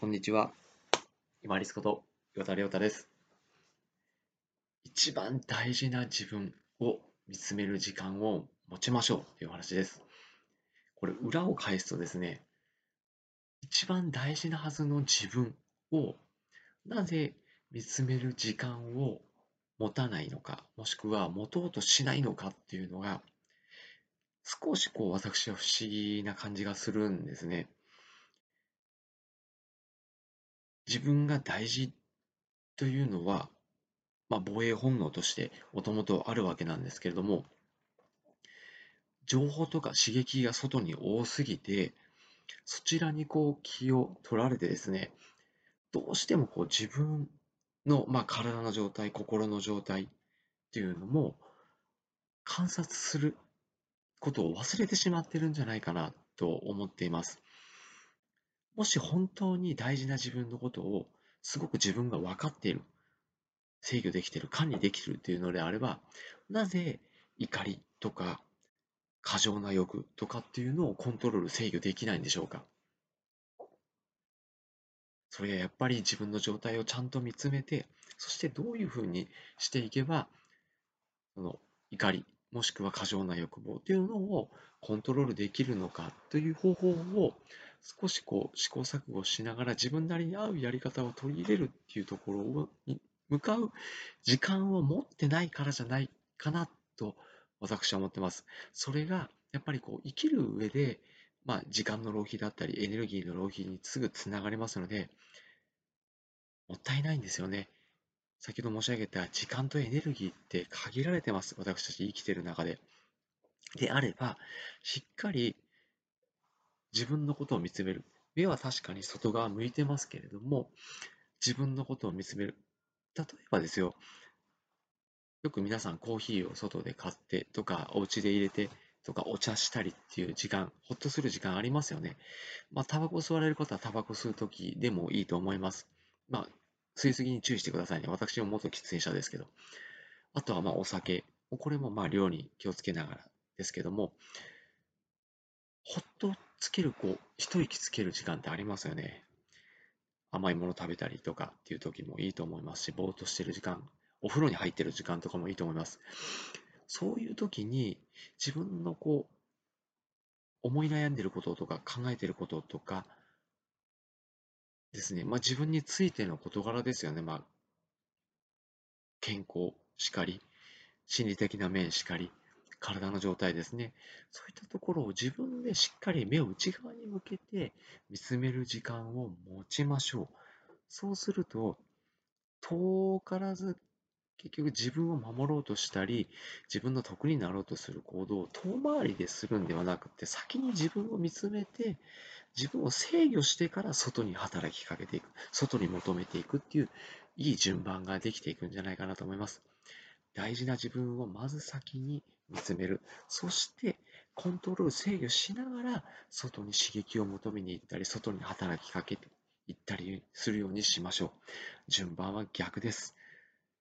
こんにちは。今リスこと岩田亮太です。一番大事な自分を見つめる時間を持ちましょうという話です。これ裏を返すとですね、一番大事なはずの自分をなぜ見つめる時間を持たないのか、もしくは持とうとしないのかっていうのが、少しこう私は不思議な感じがするんですね。自分が大事というのは、まあ、防衛本能としてもともとあるわけなんですけれども、情報とか刺激が外に多すぎて、そちらにこう気を取られてですね、どうしてもこう自分の、まあ、体の状態、心の状態っていうのも観察することを忘れてしまってるんじゃないかなと思っています。もし本当に大事な自分のことをすごく自分が分かっている、制御できている、管理できているというのであれば、なぜ怒りとか過剰な欲とかっていうのをコントロール、制御できないんでしょうか？それはやっぱり自分の状態をちゃんと見つめて、そしてどういうふうにしていけば、その怒り、もしくは過剰な欲望というのをコントロールできるのかという方法を少しこう試行錯誤しながら自分なりに合うやり方を取り入れるっていうところに向かう時間を持ってないからじゃないかなと私は思ってます。それがやっぱりこう生きる上で、まあ、時間の浪費だったりエネルギーの浪費にすぐつながりますのでもったいないんですよね。先ほど申し上げた時間とエネルギーって限られてます。私たち生きてる中で。であれば、しっかり自分のことを見つめる。目は確かに外側向いてますけれども、自分のことを見つめる。例えばですよ、よく皆さんコーヒーを外で買ってとか、お家で入れてとか、お茶したりっていう時間、ほっとする時間ありますよね。まあ、タバコ吸われる方はタバコ吸うときでもいいと思います。まあ、吸いすぎに注意してくださいね。私も元喫煙者ですけど。あとはまあお酒。これもまあ量に気をつけながらですけども、ほっとつける、こう、一息つける時間ってありますよね。甘いもの食べたりとかっていう時もいいと思いますし、ぼーっとしてる時間、お風呂に入ってる時間とかもいいと思います。そういう時に自分のこう、思い悩んでることとか考えてることとかですね、まあ自分についての事柄ですよね。まあ、健康しかり、心理的な面しかり、体の状態ですね。そういったところを自分でしっかり目を内側に向けて見つめる時間を持ちましょう。そうすると、遠からず結局自分を守ろうとしたり、自分の得になろうとする行動を遠回りでするんではなくて、先に自分を見つめて、自分を制御してから外に働きかけていく、外に求めていくっていう、いい順番ができていくんじゃないかなと思います。大事な自分をまず先に見つめる。そして、コントロール、制御しながら、外に刺激を求めに行ったり、外に働きかけていったりするようにしましょう。順番は逆です。